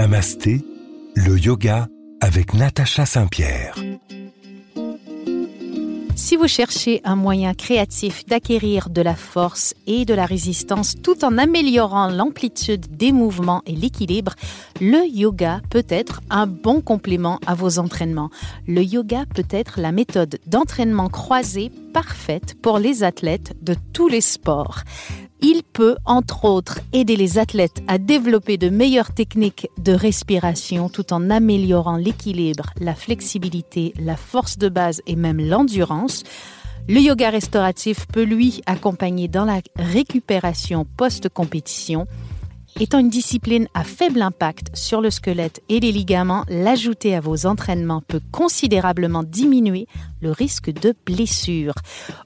Namasté, le yoga avec Natacha Saint-Pierre. Si vous cherchez un moyen créatif d'acquérir de la force et de la résistance tout en améliorant l'amplitude des mouvements et l'équilibre, le yoga peut être un bon complément à vos entraînements. Le yoga peut être la méthode d'entraînement croisée parfaite pour les athlètes de tous les sports. Il peut, entre autres, aider les athlètes à développer de meilleures techniques de respiration tout en améliorant l'équilibre, la flexibilité, la force de base et même l'endurance. Le yoga restauratif peut lui accompagner dans la récupération post-compétition Étant une discipline à faible impact sur le squelette et les ligaments, l'ajouter à vos entraînements peut considérablement diminuer le risque de blessure.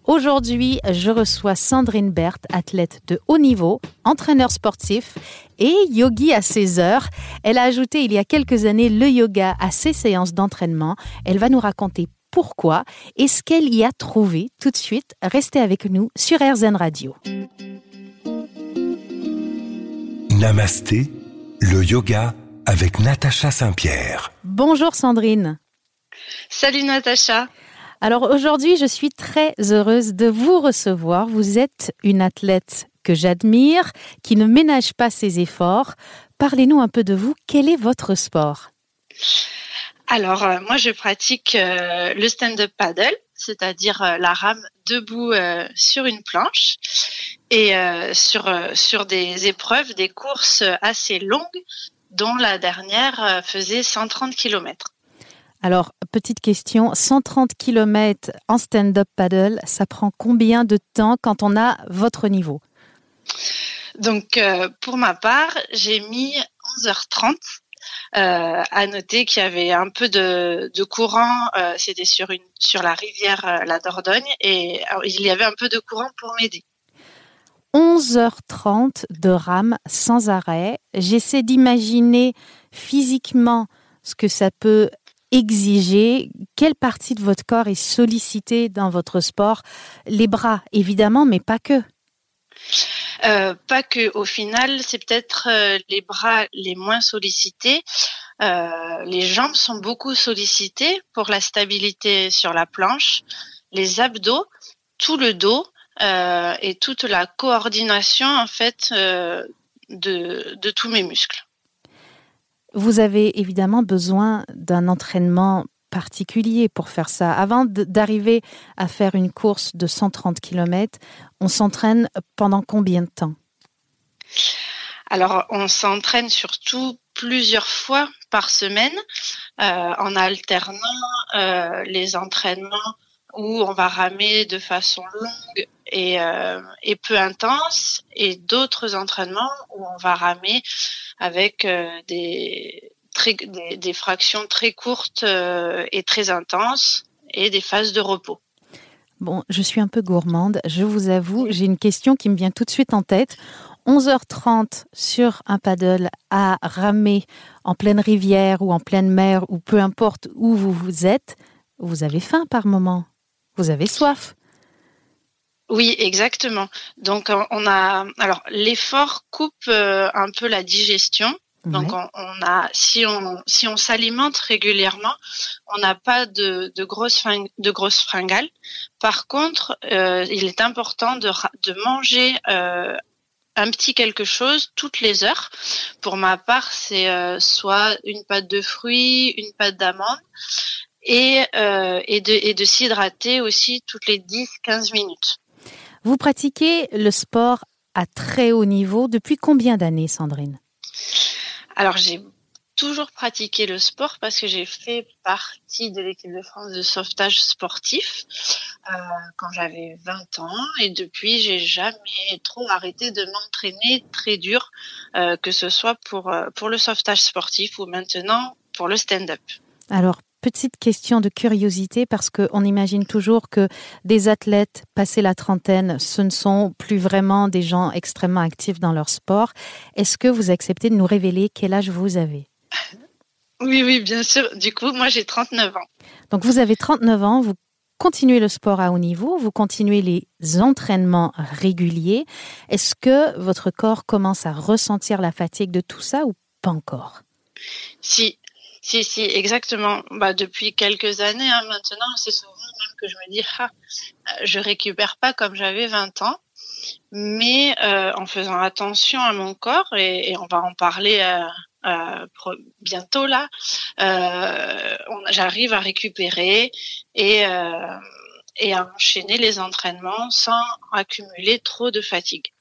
Aujourd'hui, je reçois Sandrine Berthe, athlète de haut niveau, entraîneur sportif et yogi à ses heures. Elle a ajouté il y a quelques années le yoga à ses séances d'entraînement. Elle va nous raconter pourquoi et ce qu'elle y a trouvé. Tout de suite, restez avec nous sur RZN Radio. Namasté, le yoga avec Natacha Saint-Pierre. Bonjour Sandrine. Salut Natacha. Alors aujourd'hui, je suis très heureuse de vous recevoir. Vous êtes une athlète que j'admire, qui ne ménage pas ses efforts. Parlez-nous un peu de vous. Quel est votre sport? Alors, euh, moi, je pratique euh, le stand-up paddle, c'est-à-dire euh, la rame debout sur une planche et euh, sur, euh, sur des épreuves, des courses assez longues, dont la dernière euh, faisait 130 km. Alors, petite question, 130 km en stand-up paddle, ça prend combien de temps quand on a votre niveau? Donc, pour ma part, j'ai mis 11h30. À noter qu'il y avait un peu de, courant, c'était sur, sur la rivière la Dordogne, et il y avait un peu de courant pour m'aider. 11h30 de rame sans arrêt. J'essaie d'imaginer physiquement ce que ça peut exiger. Quelle partie de votre corps est sollicitée dans votre sport? Les bras, évidemment, mais pas que. Euh, pas que. Au final, c'est peut-être euh, les bras les moins sollicités. Euh, les jambes sont beaucoup sollicitées pour la stabilité sur la planche. Les abdos, tout le dos, et toute la coordination en fait de tous mes muscles. Vous avez évidemment besoin d'un entraînement particulier pour faire ça. Avant d'arriver à faire une course de 130 km, on s'entraîne pendant combien de temps? Alors, on s'entraîne surtout plusieurs fois par semaine euh, en alternant euh, les entraînements où on va ramer de façon longue et, euh, et peu intense, et d'autres entraînements où on va ramer avec des, très, des, des, fractions très courtes euh, et très intenses et des phases de repos. Bon, je suis un peu gourmande, je vous avoue, j'ai une question qui me vient tout de suite en tête. 11h30 sur un paddle à ramer en pleine rivière ou en pleine mer ou peu importe où vous vous êtes, vous avez faim par moment vous avez soif. Oui, exactement. Donc on a alors l'effort coupe euh, un peu la digestion. Donc on, a si on si on s'alimente régulièrement, on n'a pas de, de grosses de grosses fringales. Par contre, euh, il est important de, de manger euh, un petit quelque chose toutes les heures. Pour ma part, c'est soit une pâte de fruits, une pâte d'amande et, euh, et de, et de s'hydrater aussi toutes les 10-15 minutes. Vous pratiquez le sport à très haut niveau depuis combien d'années, Sandrine? Alors, j'ai toujours pratiqué le sport parce que j'ai fait partie de l'équipe de France de sauvetage sportif euh, quand j'avais 20 ans et depuis j'ai jamais trop arrêté de m'entraîner très dur euh, que ce soit pour euh, pour le sauvetage sportif ou maintenant pour le stand-up. Alors petite question de curiosité parce qu'on imagine toujours que des athlètes passés la trentaine, ce ne sont plus vraiment des gens extrêmement actifs dans leur sport. Est-ce que vous acceptez de nous révéler quel âge vous avez? Oui, oui, bien sûr. Du coup, moi, j'ai 39 ans. Donc, vous avez 39 ans, vous continuez le sport à haut niveau, vous continuez les entraînements réguliers. Est-ce que votre corps commence à ressentir la fatigue de tout ça ou pas encore? Si, si, si, exactement. Bah, depuis quelques années hein, maintenant, c'est souvent même que je me dis, ah, je récupère pas comme j'avais 20 ans, mais euh, en faisant attention à mon corps, et, on va en parler euh, euh, bientôt là, j'arrive à récupérer et à enchaîner les entraînements sans accumuler trop de fatigue.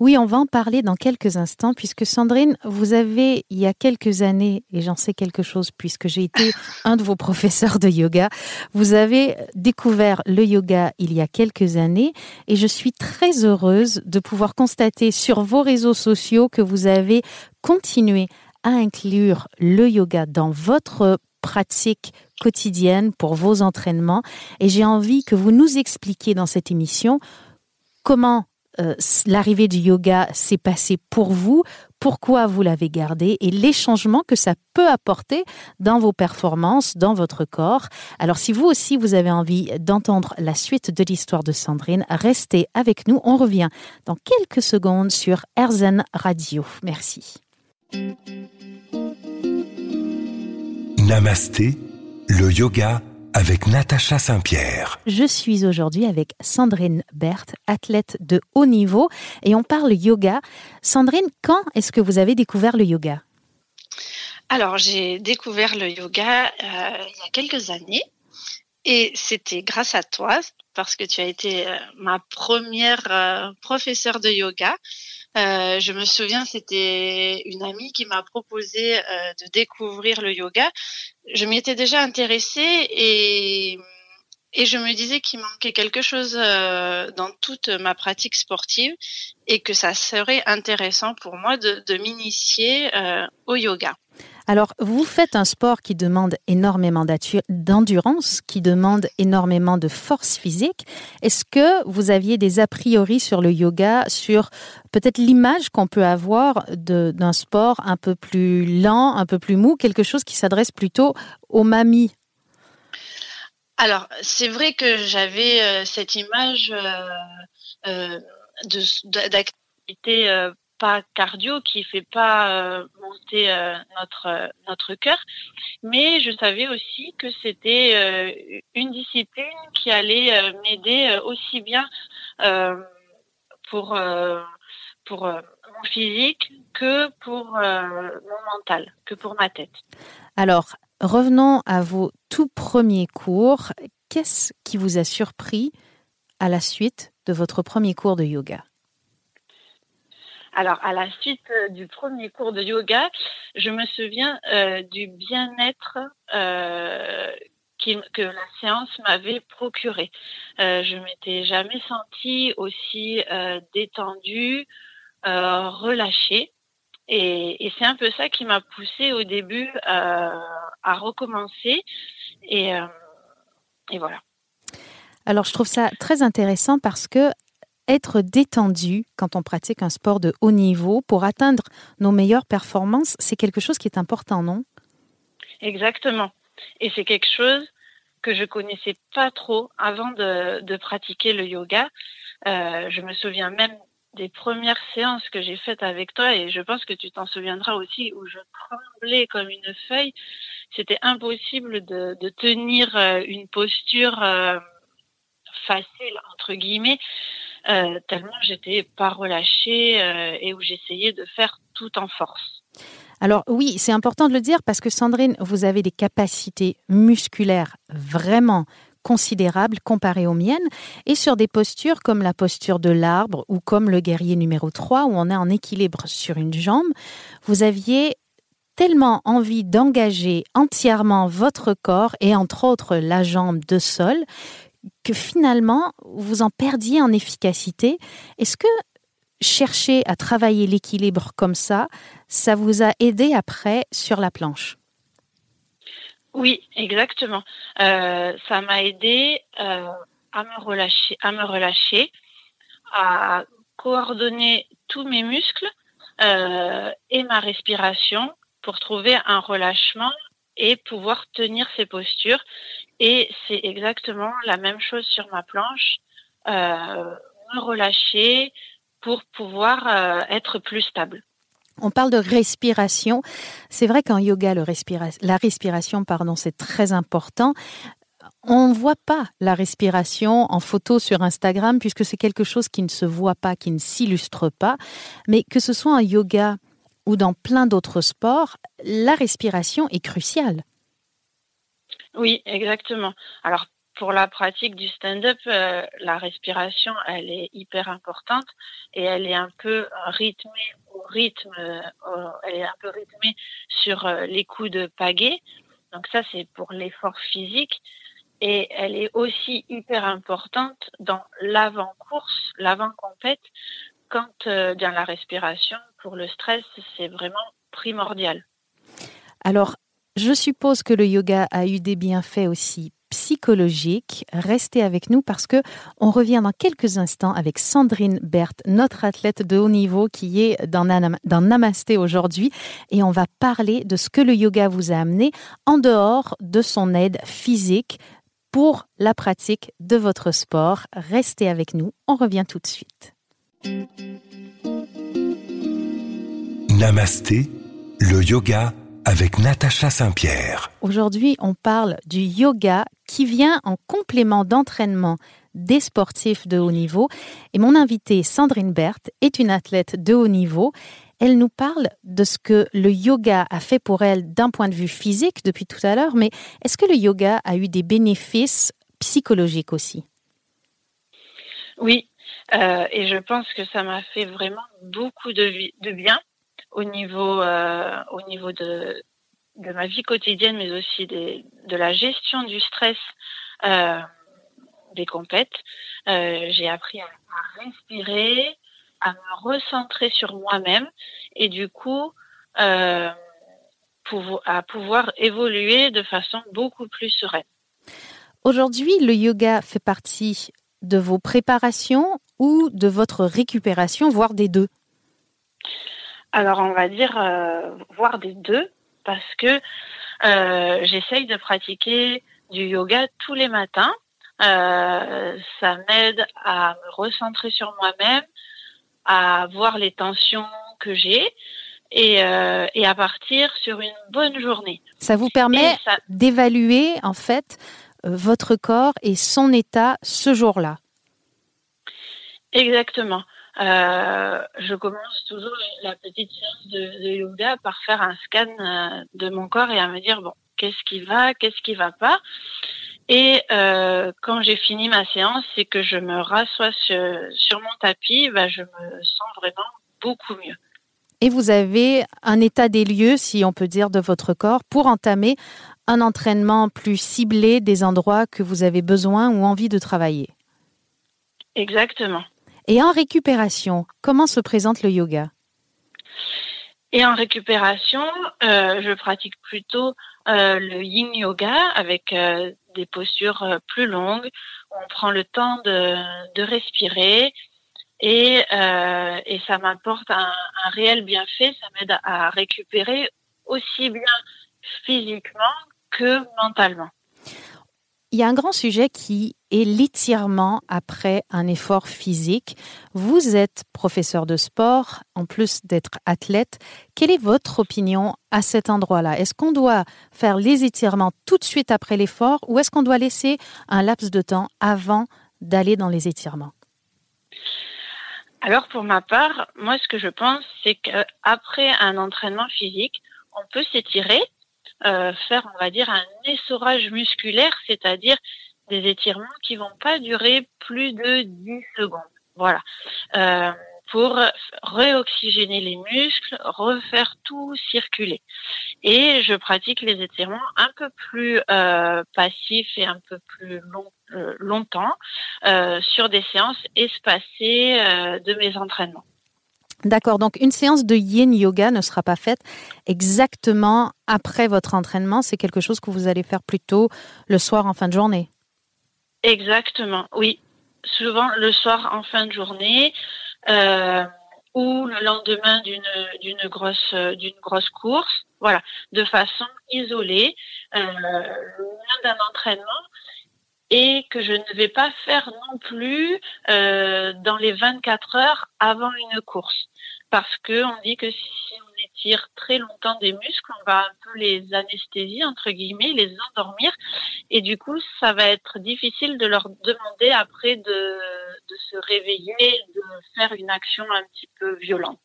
Oui, on va en parler dans quelques instants, puisque Sandrine, vous avez, il y a quelques années, et j'en sais quelque chose puisque j'ai été un de vos professeurs de yoga, vous avez découvert le yoga il y a quelques années, et je suis très heureuse de pouvoir constater sur vos réseaux sociaux que vous avez continué à inclure le yoga dans votre pratique quotidienne pour vos entraînements. Et j'ai envie que vous nous expliquiez dans cette émission comment euh, l'arrivée du yoga s'est passée pour vous, pourquoi vous l'avez gardé et les changements que ça peut apporter dans vos performances, dans votre corps? Alors si vous aussi vous avez envie d'entendre la suite de l'histoire de Sandrine, restez avec nous. On revient dans quelques secondes sur Erzen Radio. Merci. Namasté, le yoga avec Natacha Saint-Pierre. Je suis aujourd'hui avec Sandrine Berthe, athlète de haut niveau, et on parle yoga. Sandrine, quand est-ce que vous avez découvert le yoga? Alors, j'ai découvert le yoga euh, il y a quelques années, et c'était grâce à toi, parce que tu as été euh, ma première euh, professeure de yoga. Euh, je me souviens, c'était une amie qui m'a proposé euh, de découvrir le yoga. Je m'y étais déjà intéressée et je me disais qu'il manquait quelque chose dans toute ma pratique sportive et que ça serait intéressant pour moi de m'initier au yoga. Alors, vous faites un sport qui demande énormément d'endurance, qui demande énormément de force physique. Est-ce que vous aviez des a priori sur le yoga, sur peut-être l'image qu'on peut avoir d'un sport un peu plus lent, un peu plus mou, quelque chose qui s'adresse plutôt aux mamies? Alors, c'est vrai que j'avais euh, cette image euh, euh, d'activité pas cardio, qui fait pas euh, monter euh, notre notre cœur, mais je savais aussi que c'était euh, une discipline qui allait m'aider aussi bien pour pour mon physique que pour mon mental, que pour ma tête. Alors, revenons à vos tout premiers cours. Qu'est-ce qui vous a surpris à la suite de votre premier cours de yoga? Alors, à la suite euh, du premier cours de yoga, je me souviens euh, du bien-être euh, que la séance m'avait procuré. Euh, je m'étais jamais sentie aussi détendue, relâchée. Et, c'est un peu ça qui m'a poussée au début à recommencer. Et voilà. Alors, je trouve ça très intéressant parce que être détendu quand on pratique un sport de haut niveau pour atteindre nos meilleures performances, c'est quelque chose qui est important, non? Exactement. Et c'est quelque chose que je connaissais pas trop avant de, pratiquer le yoga. Euh, je me souviens même des premières séances que j'ai faites avec toi et je pense que tu t'en souviendras aussi où je tremblais comme une feuille. C'était impossible de, tenir euh, une posture euh, facile entre guillemets euh, tellement j'étais pas relâchée euh, et où j'essayais de faire tout en force. Alors oui, c'est important de le dire parce que Sandrine, vous avez des capacités musculaires vraiment considérables comparées aux miennes et sur des postures comme la posture de l'arbre ou comme le guerrier numéro 3 où on est en équilibre sur une jambe, vous aviez tellement envie d'engager entièrement votre corps et entre autres la jambe de sol que finalement, vous en perdiez en efficacité. Est-ce que chercher à travailler l'équilibre comme ça, ça vous a aidé après sur la planche? Oui, exactement. Euh, ça m'a aidé euh, à me relâcher, à me relâcher, à coordonner tous mes muscles euh, et ma respiration pour trouver un relâchement et pouvoir tenir ces postures. Et c'est exactement la même chose sur ma planche, euh, relâcher pour pouvoir euh, être plus stable. On parle de respiration. C'est vrai qu'en yoga, la respiration, pardon, c'est très important. On ne voit pas la respiration en photo sur Instagram puisque c'est quelque chose qui ne se voit pas, qui ne s'illustre pas. Mais que ce soit en yoga ou dans plein d'autres sports, la respiration est cruciale. Oui, exactement. Alors pour la pratique du stand-up, euh, la respiration, elle est hyper importante et elle est un peu rythmée au rythme, euh, elle est un peu rythmée sur euh, les coups de pagaie. Donc ça, c'est pour l'effort physique. Et elle est aussi hyper importante dans l'avant-course, l'avant-compète, quand dans la respiration, pour le stress, c'est vraiment primordial. Alors, je suppose que le yoga a eu des bienfaits aussi psychologiques. Restez avec nous parce que on revient dans quelques instants avec Sandrine Berthe, notre athlète de haut niveau qui est dans, dans Namasté aujourd'hui et on va parler de ce que le yoga vous a amené en dehors de son aide physique pour la pratique de votre sport. Restez avec nous, on revient tout de suite. Namasté, le yoga avec Natacha Saint-Pierre. Aujourd'hui, on parle du yoga qui vient en complément d'entraînement des sportifs de haut niveau. Et mon invitée, Sandrine Berthe, est une athlète de haut niveau. Elle nous parle de ce que le yoga a fait pour elle d'un point de vue physique depuis tout à l'heure, mais est-ce que le yoga a eu des bénéfices psychologiques aussi? Oui, euh, et je pense que ça m'a fait vraiment beaucoup de, de bien au niveau, euh, au niveau de, de ma vie quotidienne, mais aussi des, de la gestion du stress euh, des compètes. Euh, j'ai appris à, respirer, à me recentrer sur moi-même et du coup à pouvoir évoluer de façon beaucoup plus sereine. Aujourd'hui, le yoga fait partie de vos préparations ou de votre récupération, voire des deux? Alors on va dire euh, voir des deux parce que euh, j'essaye de pratiquer du yoga tous les matins. Euh, ça m'aide à me recentrer sur moi-même, à voir les tensions que j'ai et, et, à partir sur une bonne journée. Ça vous permet d'évaluer en fait votre corps et son état ce jour-là. Exactement. Euh, je commence toujours la petite séance de, yoga par faire un scan euh, de mon corps et à me dire bon qu'est-ce qui va, qu'est-ce qui va pas? Et euh, quand j'ai fini ma séance et que je me rassois sur, mon tapis, bah, je me sens vraiment beaucoup mieux. Et vous avez un état des lieux, si on peut dire, de votre corps pour entamer un entraînement plus ciblé des endroits que vous avez besoin ou envie de travailler? Exactement. Et en récupération, comment se présente le yoga? Et en récupération, euh, je pratique plutôt euh, le yin yoga avec euh, des postures plus longues. On prend le temps de, respirer et, ça m'apporte un, réel bienfait. Ça m'aide à récupérer aussi bien physiquement que mentalement. Il y a un grand sujet qui est l'étirement après un effort physique. Vous êtes professeur de sport, en plus d'être athlète. Quelle est votre opinion à cet endroit-là? Est-ce qu'on doit faire les étirements tout de suite après l'effort ou est-ce qu'on doit laisser un laps de temps avant d'aller dans les étirements? Alors pour ma part, moi ce que je pense, c'est qu'après un entraînement physique, on peut s'étirer, euh, faire, on va dire, un essorage musculaire, c'est-à-dire des étirements qui vont pas durer plus de 10 secondes. Voilà. Euh, pour réoxygéner les muscles, refaire tout circuler. Et je pratique les étirements un peu plus euh, passifs et un peu plus long, longtemps sur des séances espacées de mes entraînements. D'accord, donc une séance de yin yoga ne sera pas faite exactement après votre entraînement, c'est quelque chose que vous allez faire plutôt le soir en fin de journée. Exactement, oui. Souvent le soir en fin de journée euh, ou le lendemain d'une grosse d'une grosse course, voilà, de façon isolée, euh, loin d'un entraînement et que je ne vais pas faire non plus euh, dans les 24 heures avant une course parce que on dit que si on sortir très longtemps des muscles, on va un peu les anesthésier, entre guillemets, les endormir. Et du coup, ça va être difficile de leur demander après de, de se réveiller, de faire une action un petit peu violente.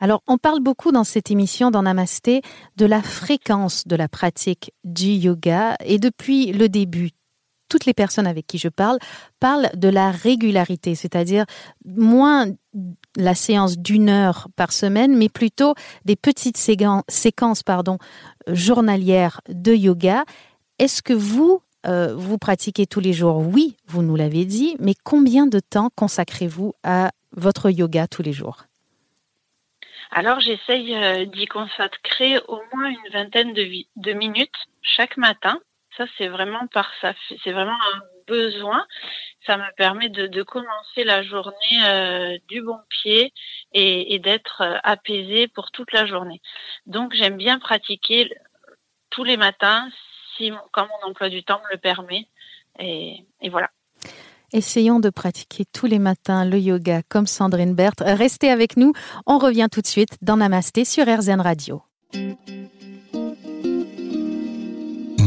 Alors, on parle beaucoup dans cette émission, dans Namasté, de la fréquence de la pratique du yoga. Et depuis le début, toutes les personnes avec qui je parle parlent de la régularité, c'est-à-dire moins la séance d'une heure par semaine, mais plutôt des petites séquences journalières de yoga. Est-ce que vous, euh, vous pratiquez tous les jours? Oui, vous nous l'avez dit, mais combien de temps consacrez-vous à votre yoga tous les jours? Alors j'essaye euh, d'y consacrer au moins une vingtaine de minutes chaque matin ça, c'est vraiment par ça, c'est vraiment un besoin. Ça me permet de, commencer la journée euh, du bon pied et, d'être euh, apaisé pour toute la journée. Donc, j'aime bien pratiquer tous les matins, si quand mon emploi du temps me le permet. Et, et voilà. Essayons de pratiquer tous les matins le yoga comme Sandrine Berthe. Restez avec nous. On revient tout de suite dans Namasté sur RZN Radio.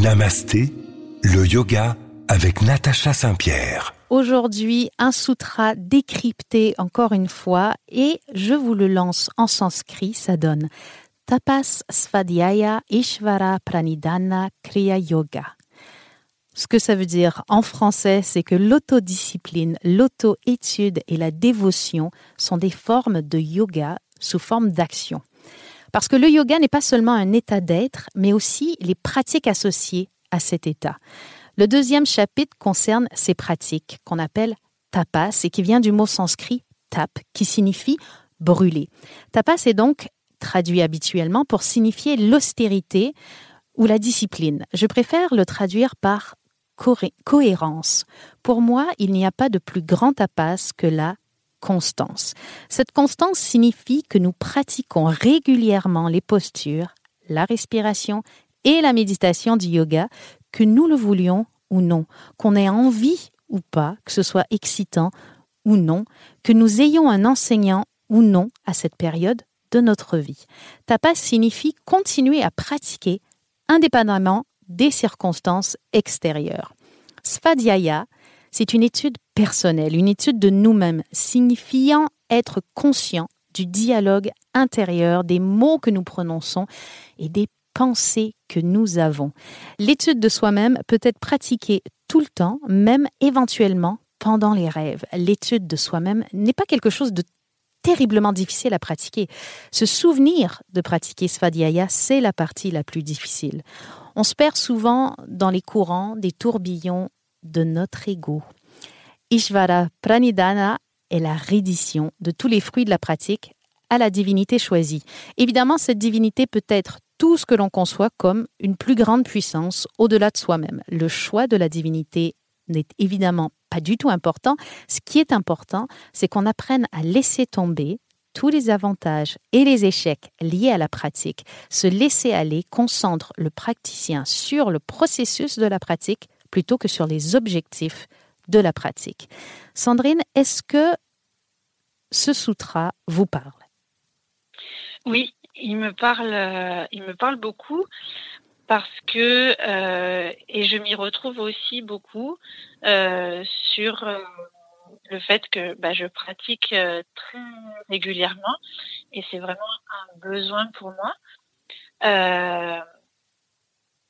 Namasté, le yoga avec Natacha Saint-Pierre. Aujourd'hui, un sutra décrypté encore une fois et je vous le lance en sanskrit, ça donne Tapas Svadhyaya Ishvara Pranidhana Kriya Yoga. Ce que ça veut dire en français, c'est que l'autodiscipline, l'auto-étude et la dévotion sont des formes de yoga sous forme d'action. Parce que le yoga n'est pas seulement un état d'être, mais aussi les pratiques associées à cet état. Le deuxième chapitre concerne ces pratiques qu'on appelle tapas et qui vient du mot sanskrit tap, qui signifie brûler. Tapas est donc traduit habituellement pour signifier l'austérité ou la discipline. Je préfère le traduire par cohérence. Pour moi, il n'y a pas de plus grand tapas que la constance. Cette constance signifie que nous pratiquons régulièrement les postures, la respiration et la méditation du yoga, que nous le voulions ou non, qu'on ait envie ou pas, que ce soit excitant ou non, que nous ayons un enseignant ou non à cette période de notre vie. Tapas signifie continuer à pratiquer indépendamment des circonstances extérieures. Svadhyaya c'est une étude personnelle, une étude de nous-mêmes, signifiant être conscient du dialogue intérieur, des mots que nous prononçons et des pensées que nous avons. L'étude de soi-même peut être pratiquée tout le temps, même éventuellement pendant les rêves. L'étude de soi-même n'est pas quelque chose de terriblement difficile à pratiquer. Se souvenir de pratiquer Svadhyaya, c'est la partie la plus difficile. On se perd souvent dans les courants des tourbillons de notre ego. Ishvara Pranidhana est la reddition de tous les fruits de la pratique à la divinité choisie. Évidemment, cette divinité peut être tout ce que l'on conçoit comme une plus grande puissance au-delà de soi-même. Le choix de la divinité n'est évidemment pas du tout important. Ce qui est important, c'est qu'on apprenne à laisser tomber tous les avantages et les échecs liés à la pratique, se laisser aller, concentre le praticien sur le processus de la pratique plutôt que sur les objectifs de la pratique. Sandrine, est-ce que ce sutra vous parle? Oui, il me parle, euh, il me parle beaucoup parce que euh, et je m'y retrouve aussi beaucoup euh, sur le fait que bah, je pratique très régulièrement et c'est vraiment un besoin pour moi.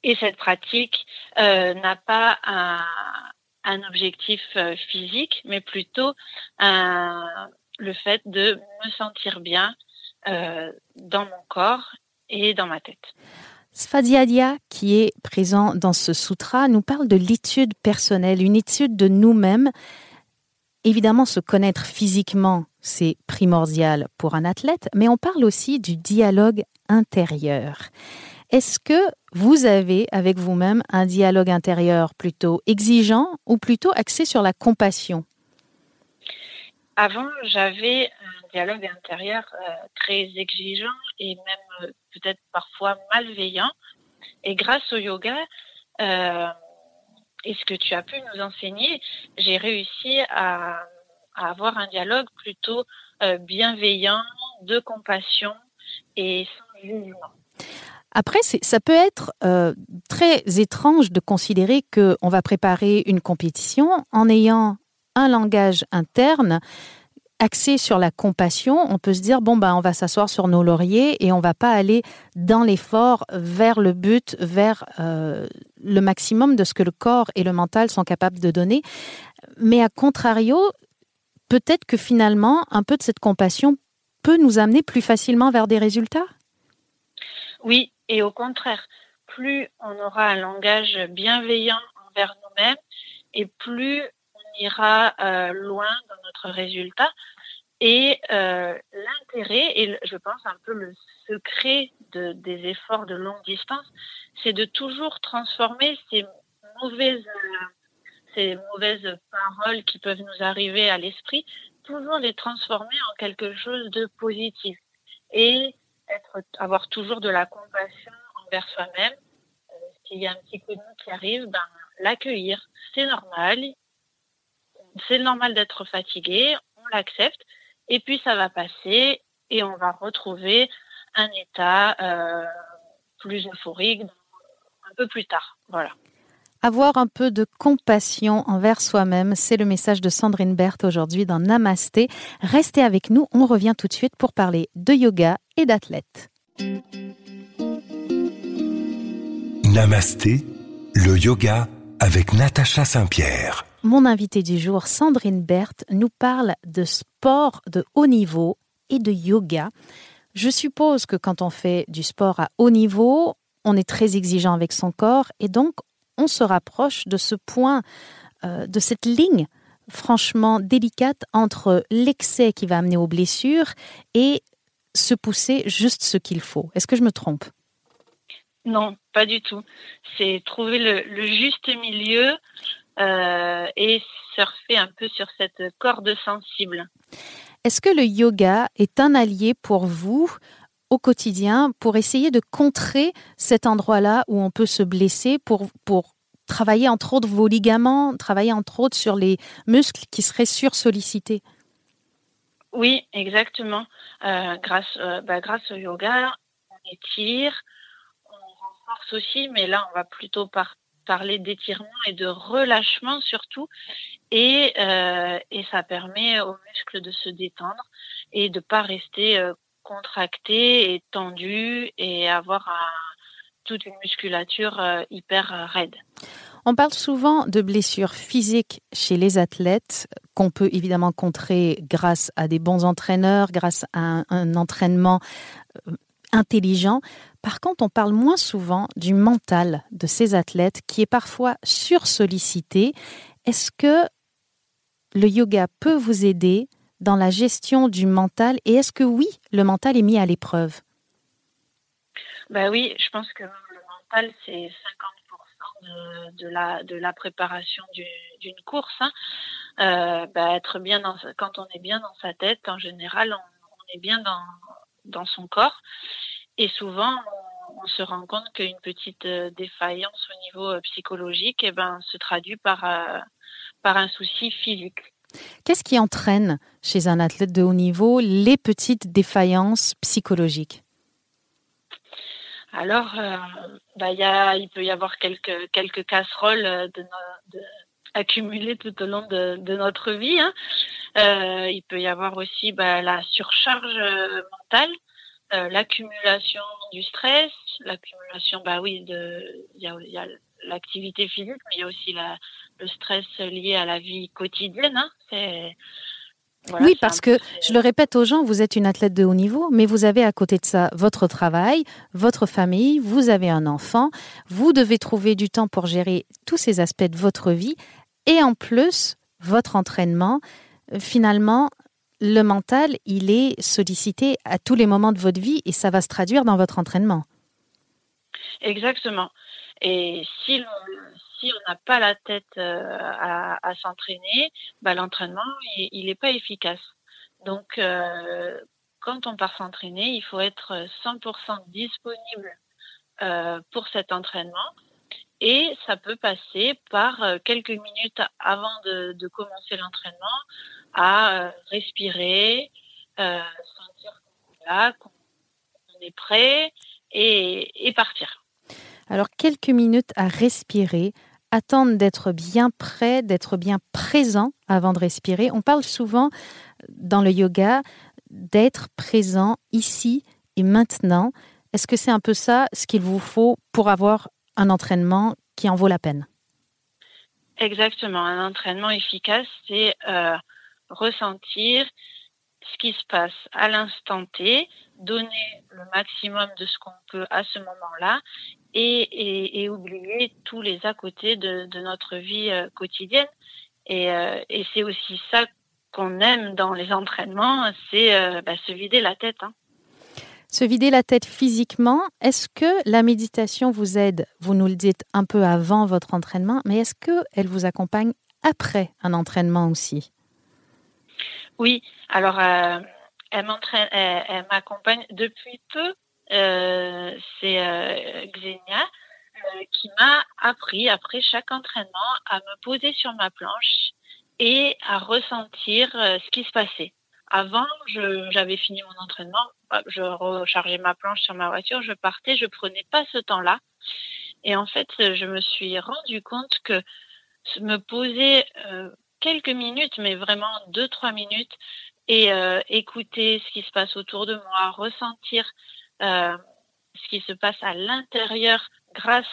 Et cette pratique euh, n'a pas un, objectif euh, physique, mais plutôt le fait de me sentir bien euh, dans mon corps et dans ma tête. Svadhyaya, qui est présent dans ce sutra, nous parle de l'étude personnelle, une étude de nous-mêmes. Évidemment, se connaître physiquement, c'est primordial pour un athlète, mais on parle aussi du dialogue intérieur. Est-ce que vous avez avec vous-même un dialogue intérieur plutôt exigeant ou plutôt axé sur la compassion? Avant, j'avais un dialogue intérieur euh, très exigeant et même euh, peut-être parfois malveillant. Et grâce au yoga euh, et ce que tu as pu nous enseigner, j'ai réussi à, avoir un dialogue plutôt bienveillant, de compassion et sans jugement. Après, ça peut être euh, très étrange de considérer qu'on va préparer une compétition en ayant un langage interne axé sur la compassion. On peut se dire bon ben on va s'asseoir sur nos lauriers et on va pas aller dans l'effort vers le but, vers euh, le maximum de ce que le corps et le mental sont capables de donner. Mais à contrario, peut-être que finalement un peu de cette compassion peut nous amener plus facilement vers des résultats? Oui, et au contraire, plus on aura un langage bienveillant envers nous-mêmes et plus on ira euh, loin dans notre résultat. Et euh, l'intérêt, et je pense un peu le secret de, des efforts de longue distance, c'est de toujours transformer ces mauvaises, ces mauvaises paroles qui peuvent nous arriver à l'esprit, toujours les transformer en quelque chose de positif. Et avoir toujours de la compassion envers soi-même. Euh, S'il y a un petit coup de mou qui arrive, ben, l'accueillir. C'est normal. C'est normal d'être fatigué. On l'accepte. Et puis ça va passer et on va retrouver un état euh, plus euphorique un peu plus tard. Voilà. Avoir un peu de compassion envers soi-même, c'est le message de Sandrine Berthe aujourd'hui dans Namasté. Restez avec nous, on revient tout de suite pour parler de yoga et d'athlètes. Namasté, le yoga avec Natacha Saint-Pierre. Mon invité du jour, Sandrine Berthe, nous parle de sport de haut niveau et de yoga. Je suppose que quand on fait du sport à haut niveau, on est très exigeant avec son corps et donc on se rapproche de ce point, euh, de cette ligne franchement délicate entre l'excès qui va amener aux blessures et se pousser juste ce qu'il faut. Est-ce que je me trompe? Non, pas du tout. C'est trouver le, juste milieu euh, et surfer un peu sur cette corde sensible. Est-ce que le yoga est un allié pour vous au quotidien pour essayer de contrer cet endroit-là où on peut se blesser, pour, pour travailler entre autres vos ligaments, travailler entre autres sur les muscles qui seraient sursollicités Oui, exactement. Euh, grâce, euh, bah, grâce au yoga, on étire, on renforce aussi, mais là, on va plutôt parler d'étirement et de relâchement surtout. Et, euh, et ça permet aux muscles de se détendre et de ne pas rester contracté et tendu et avoir toute une musculature euh, hyper euh, raide. On parle souvent de blessures physiques chez les athlètes qu'on peut évidemment contrer grâce à des bons entraîneurs, grâce à un, entraînement euh, intelligent. Par contre, on parle moins souvent du mental de ces athlètes qui est parfois sursollicité. Est-ce que le yoga peut vous aider dans la gestion du mental et est-ce que oui, le mental est mis à l'épreuve? Bah oui, je pense que le mental, c'est 50% de, la, de la préparation d'une course. Hein. Euh, bah, être bien quand on est bien dans sa tête, en général, on, est bien dans, son corps. Et souvent, on, se rend compte qu'une petite euh, défaillance au niveau euh, psychologique eh ben, se traduit par un souci physique. Qu'est-ce qui entraîne chez un athlète de haut niveau les petites défaillances psychologiques? Alors, euh, bah, il peut y avoir quelques, casseroles euh, accumulées tout au long de, notre vie. Hein. Euh, il peut y avoir aussi bah, la surcharge mentale, l'accumulation du stress, l'accumulation, bah oui, il y a, l'activité physique, mais il y a aussi le stress lié à la vie quotidienne. Hein. C'est oui, parce que je le répète aux gens, vous êtes une athlète de haut niveau, mais vous avez à côté de ça votre travail, votre famille, vous avez un enfant, vous devez trouver du temps pour gérer tous ces aspects de votre vie, et en plus, votre entraînement, finalement, le mental, il est sollicité à tous les moments de votre vie et ça va se traduire dans votre entraînement. Exactement. Et si l'on on n'a pas la tête euh, à, s'entraîner, bah, l'entraînement, il n'est pas efficace. Donc, euh, quand on part s'entraîner, il faut être 100% disponible euh, pour cet entraînement. Et ça peut passer par quelques minutes avant de, commencer l'entraînement à respirer, sentir qu'on est là, qu'on est prêt et, partir. Alors, quelques minutes à respirer, attendre d'être bien prêt, d'être bien présent avant de respirer. On parle souvent dans le yoga d'être présent ici et maintenant. Est-ce que c'est un peu ça ce qu'il vous faut pour avoir un entraînement qui en vaut la peine? Exactement. Un entraînement efficace, c'est euh, ressentir ce qui se passe à l'instant T, donner le maximum de ce qu'on peut à ce moment-là et, oublier tous les à côté de, notre vie euh, quotidienne. Euh, et, c'est aussi ça qu'on aime dans les entraînements, c'est bah, se vider la tête. Hein. Se vider la tête physiquement, est-ce que la méditation vous aide? Vous nous le dites un peu avant votre entraînement, mais est-ce qu'elle vous accompagne après un entraînement aussi? Oui, alors euh, elle m'accompagne depuis peu. Euh, c'est euh, Xenia qui m'a appris après chaque entraînement à me poser sur ma planche et à ressentir ce qui se passait. Avant, j'avais fini mon entraînement, je rechargeais ma planche sur ma voiture, je partais, je prenais pas ce temps-là. Et en fait, je me suis rendu compte que me poser euh, quelques minutes, mais vraiment deux, trois minutes, et euh, écouter ce qui se passe autour de moi, ressentir euh, ce qui se passe à l'intérieur grâce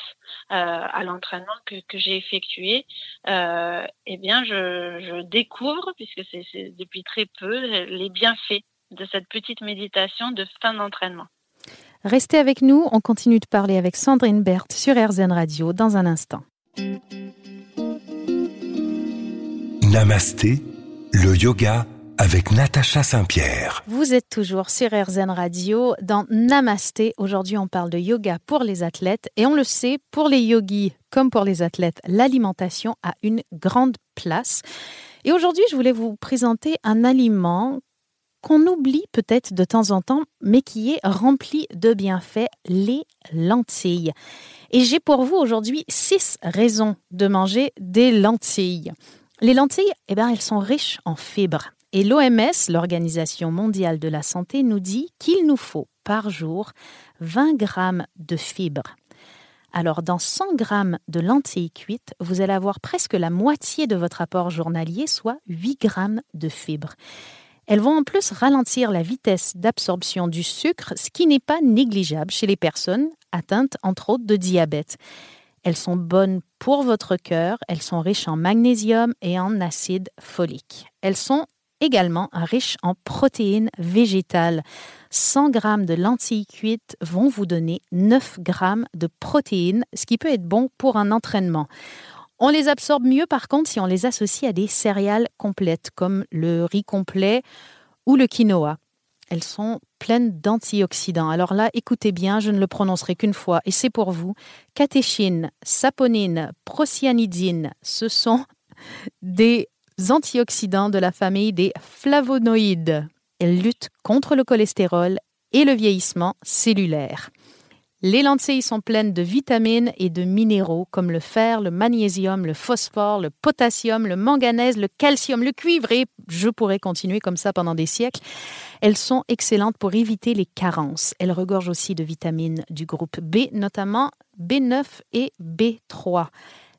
euh, à l'entraînement que, j'ai effectué, euh, eh bien, je, découvre, puisque c'est depuis très peu, les bienfaits de cette petite méditation de fin d'entraînement. Restez avec nous, on continue de parler avec Sandrine Berthe sur RZN Radio dans un instant. Namasté, le yoga avec Natacha Saint-Pierre. Vous êtes toujours sur RZN Radio dans Namasté. Aujourd'hui, on parle de yoga pour les athlètes et on le sait, pour les yogis comme pour les athlètes, l'alimentation a une grande place. Et aujourd'hui, je voulais vous présenter un aliment qu'on oublie peut-être de temps en temps, mais qui est rempli de bienfaits, les lentilles. Et j'ai pour vous aujourd'hui six raisons de manger des lentilles. Les lentilles, eh bien, elles sont riches en fibres. Et l'OMS, l'Organisation mondiale de la santé, nous dit qu'il nous faut par jour 20 grammes de fibres. Alors, dans 100 grammes de lentilles cuites, vous allez avoir presque la moitié de votre apport journalier, soit 8 grammes de fibres. Elles vont en plus ralentir la vitesse d'absorption du sucre, ce qui n'est pas négligeable chez les personnes atteintes, entre autres, de diabète. Elles sont bonnes pour votre cœur, elles sont riches en magnésium et en acide folique. Elles sont également riche en protéines végétales. 100 grammes de lentilles cuites vont vous donner 9 grammes de protéines, ce qui peut être bon pour un entraînement. On les absorbe mieux par contre si on les associe à des céréales complètes comme le riz complet ou le quinoa. Elles sont pleines d'antioxydants. Alors là, écoutez bien, je ne le prononcerai qu'une fois et c'est pour vous. Catéchine, saponine, procyanidine, ce sont des antioxydants de la famille des flavonoïdes. Elles luttent contre le cholestérol et le vieillissement cellulaire. Les lentilles sont pleines de vitamines et de minéraux comme le fer, le magnésium, le phosphore, le potassium, le manganèse, le calcium, le cuivre et je pourrais continuer comme ça pendant des siècles. Elles sont excellentes pour éviter les carences. Elles regorgent aussi de vitamines du groupe B, notamment B9 et B3.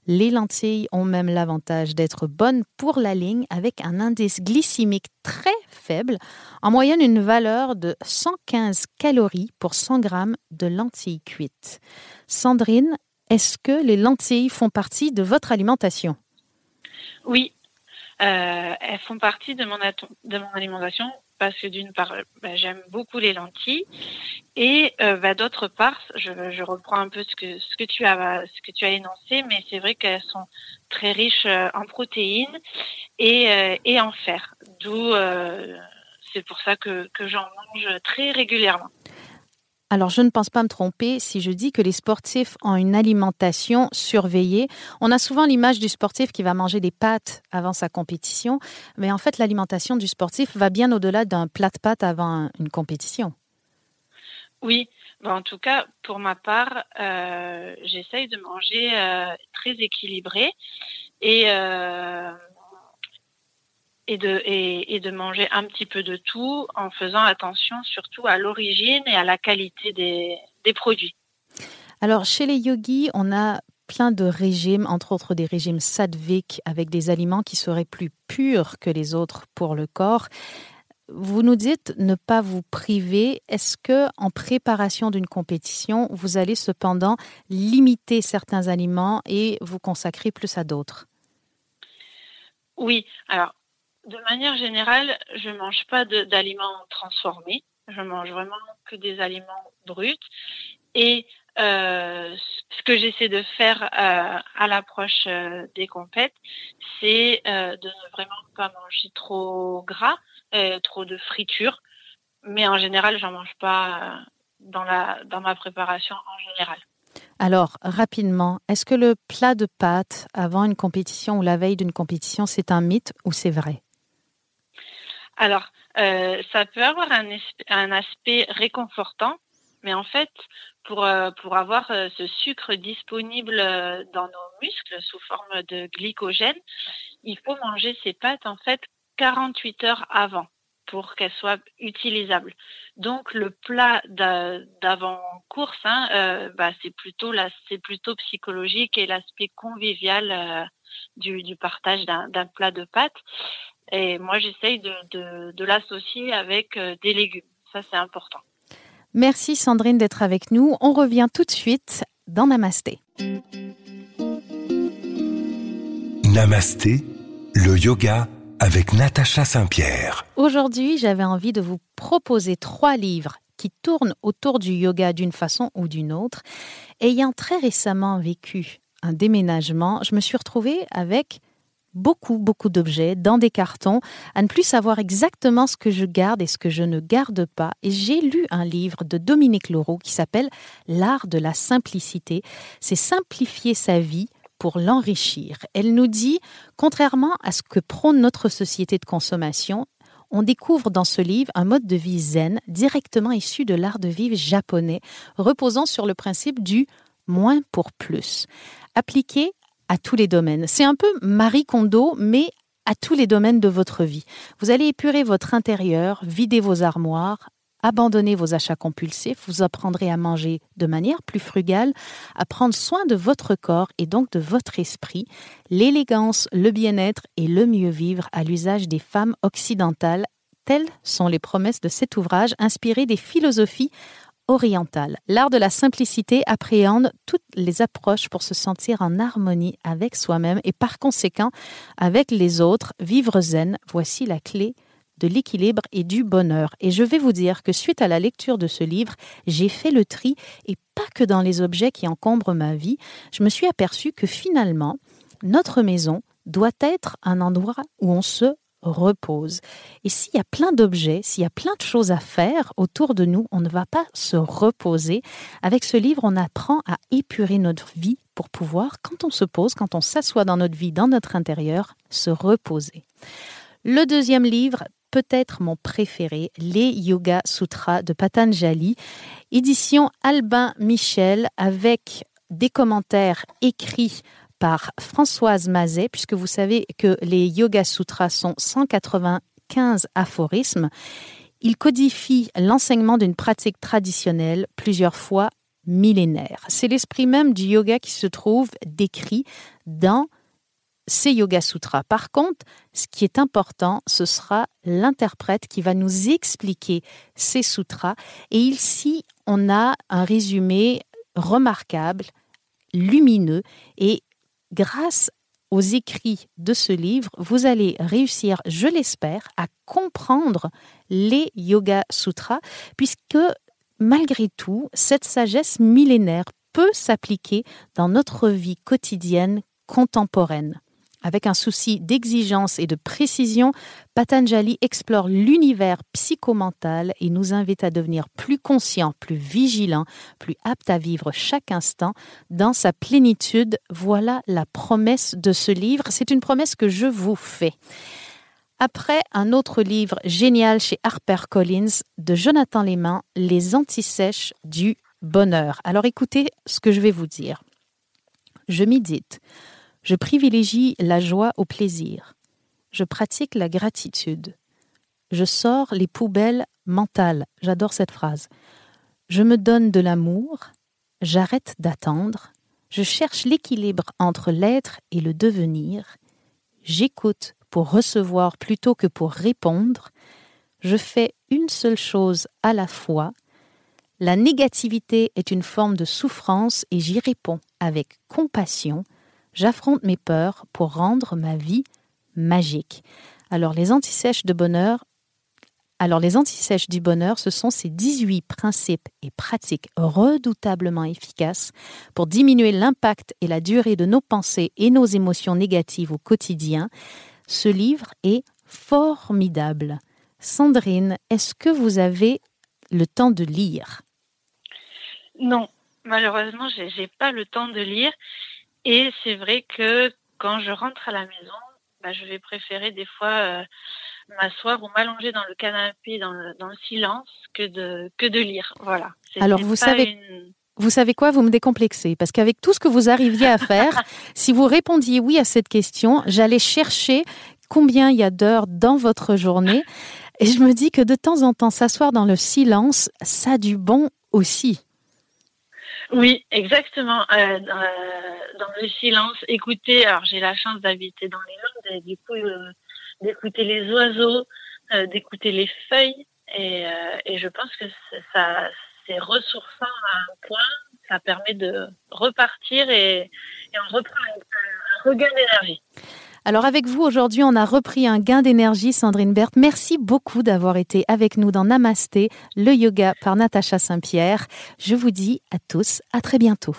Les lentilles ont même l'avantage d'être bonnes pour la ligne avec un indice glycémique très faible, en moyenne une valeur de 115 calories pour 100 grammes de lentilles cuites. Sandrine, est-ce que les lentilles font partie de votre alimentation? Oui, euh, elles font partie de mon, de mon alimentation parce que d'une part, bah, j'aime beaucoup les lentilles et euh, bah, d'autre part, je, reprends un peu ce que ce que tu as ce que tu as énoncé, mais c'est vrai qu'elles sont très riches euh, en protéines et, euh, et en fer. D'où c'est pour ça que, que j'en mange très régulièrement. Alors, je ne pense pas me tromper si je dis que les sportifs ont une alimentation surveillée. On a souvent l'image du sportif qui va manger des pâtes avant sa compétition, mais en fait, l'alimentation du sportif va bien au-delà d'un plat de pâtes avant une compétition. Oui, en tout cas, pour ma part, euh, j'essaye de manger euh, très équilibré et euh, et de, et, de manger un petit peu de tout en faisant attention surtout à l'origine et à la qualité des, des produits. Alors, chez les yogis, on a plein de régimes, entre autres des régimes sadviques avec des aliments qui seraient plus purs que les autres pour le corps. Vous nous dites ne pas vous priver. Est-ce que en préparation d'une compétition, vous allez cependant limiter certains aliments et vous consacrer plus à d'autres? Oui. Alors, de manière générale, je mange pas d'aliments transformés. Je mange vraiment que des aliments bruts. Et euh, ce que j'essaie de faire euh, à l'approche euh, des compètes, c'est de ne vraiment pas manger trop gras, trop de friture. Mais en général, j'en mange pas dans dans ma préparation en général. Alors, rapidement, est-ce que le plat de pâtes avant une compétition ou la veille d'une compétition, c'est un mythe ou c'est vrai? Alors, ça peut avoir un, un aspect réconfortant, mais en fait, pour, euh, pour avoir euh, ce sucre disponible euh, dans nos muscles sous forme de glycogène, il faut manger ces pâtes en fait 48 heures avant pour qu'elles soient utilisables. Donc le plat d'avant course, hein, bah, c'est plutôt c'est plutôt psychologique et l'aspect convivial du, du, partage d'un plat de pâtes. Et moi, j'essaye de, de, de l'associer avec des légumes. Ça, c'est important. Merci Sandrine d'être avec nous. On revient tout de suite dans Namasté. Namasté, le yoga avec Natacha Saint-Pierre. Aujourd'hui, j'avais envie de vous proposer trois livres qui tournent autour du yoga d'une façon ou d'une autre. Ayant très récemment vécu un déménagement, je me suis retrouvée avec beaucoup, beaucoup d'objets dans des cartons, à ne plus savoir exactement ce que je garde et ce que je ne garde pas. Et j'ai lu un livre de Dominique Leroux qui s'appelle L'art de la simplicité. C'est simplifier sa vie pour l'enrichir. Elle nous dit, contrairement à ce que prône notre société de consommation, on découvre dans ce livre un mode de vie zen directement issu de l'art de vivre japonais, reposant sur le principe du moins pour plus. Appliqué à tous les domaines. C'est un peu Marie Kondo, mais à tous les domaines de votre vie. Vous allez épurer votre intérieur, vider vos armoires, abandonner vos achats compulsifs, vous apprendrez à manger de manière plus frugale, à prendre soin de votre corps et donc de votre esprit, l'élégance, le bien-être et le mieux vivre à l'usage des femmes occidentales. Telles sont les promesses de cet ouvrage inspiré des philosophies L'art de la simplicité appréhende toutes les approches pour se sentir en harmonie avec soi-même et par conséquent avec les autres. Vivre zen, voici la clé de l'équilibre et du bonheur. Et je vais vous dire que suite à la lecture de ce livre, j'ai fait le tri et pas que dans les objets qui encombrent ma vie, je me suis aperçu que finalement, notre maison doit être un endroit où on se repose. Et s'il y a plein d'objets, s'il y a plein de choses à faire autour de nous, on ne va pas se reposer. Avec ce livre, on apprend à épurer notre vie pour pouvoir, quand on se pose, quand on s'assoit dans notre vie, dans notre intérieur, se reposer. Le deuxième livre, peut-être mon préféré, les Yoga Sutras de Patanjali, édition Albin Michel avec des commentaires écrits par Françoise Mazet, puisque vous savez que les Yoga Sutras sont 195 aphorismes. Il codifie l'enseignement d'une pratique traditionnelle plusieurs fois millénaire. C'est l'esprit même du yoga qui se trouve décrit dans ces Yoga Sutras. Par contre, ce qui est important, ce sera l'interprète qui va nous expliquer ces sutras. Et ici, on a un résumé remarquable, lumineux et grâce aux écrits de ce livre, vous allez réussir, je l'espère, à comprendre les Yoga Sutras, puisque malgré tout, cette sagesse millénaire peut s'appliquer dans notre vie quotidienne contemporaine. Avec un souci d'exigence et de précision, Patanjali explore l'univers psychomental et nous invite à devenir plus conscients, plus vigilants, plus aptes à vivre chaque instant dans sa plénitude. Voilà la promesse de ce livre. C'est une promesse que je vous fais. Après un autre livre génial chez HarperCollins de Jonathan Lehman, Les antisèches du bonheur. Alors écoutez ce que je vais vous dire. Je médite. Je privilégie la joie au plaisir. je pratique la gratitude. Je sors les poubelles mentales. J'adore cette phrase. Je me donne de l'amour. J'arrête d'attendre. Je cherche l'équilibre entre l'être et le devenir. J'écoute pour recevoir plutôt que pour répondre. Je fais une seule chose à la fois. La négativité est une forme de souffrance et j'y réponds avec compassion. J'affronte mes peurs pour rendre ma vie magique. Alors les antisèches de du bonheur, ce sont ces 18 principes et pratiques redoutablement efficaces pour diminuer l'impact et la durée de nos pensées et nos émotions négatives au quotidien. Ce livre est formidable. Sandrine, est-ce que vous avez le temps de lire? Non, malheureusement, j'ai pas le temps de lire. Et c'est vrai que quand je rentre à la maison, bah, je vais préférer des fois euh, m'asseoir ou m'allonger dans le canapé dans le, silence que de, que de lire. Voilà. Alors vous savez. Vous savez quoi, vous me décomplexez, parce qu'avec tout ce que vous arriviez à faire, si vous répondiez oui à cette question, j'allais chercher combien il y a d'heures dans votre journée, et je me dis que de temps en temps, s'asseoir dans le silence, ça a du bon aussi. Oui, exactement. Euh, euh, dans le silence, écouter. Alors, j'ai la chance d'habiter dans les Landes et du coup, euh, d'écouter les oiseaux, d'écouter les feuilles. Et, je pense que ça, c'est ressourçant à un point. Ça permet de repartir et, et on reprend un, un regain d'énergie. Alors avec vous aujourd'hui, on a repris un gain d'énergie, Sandrine Berthe. Merci beaucoup d'avoir été avec nous dans Namasté, le yoga par Natacha Saint-Pierre. Je vous dis à tous à très bientôt.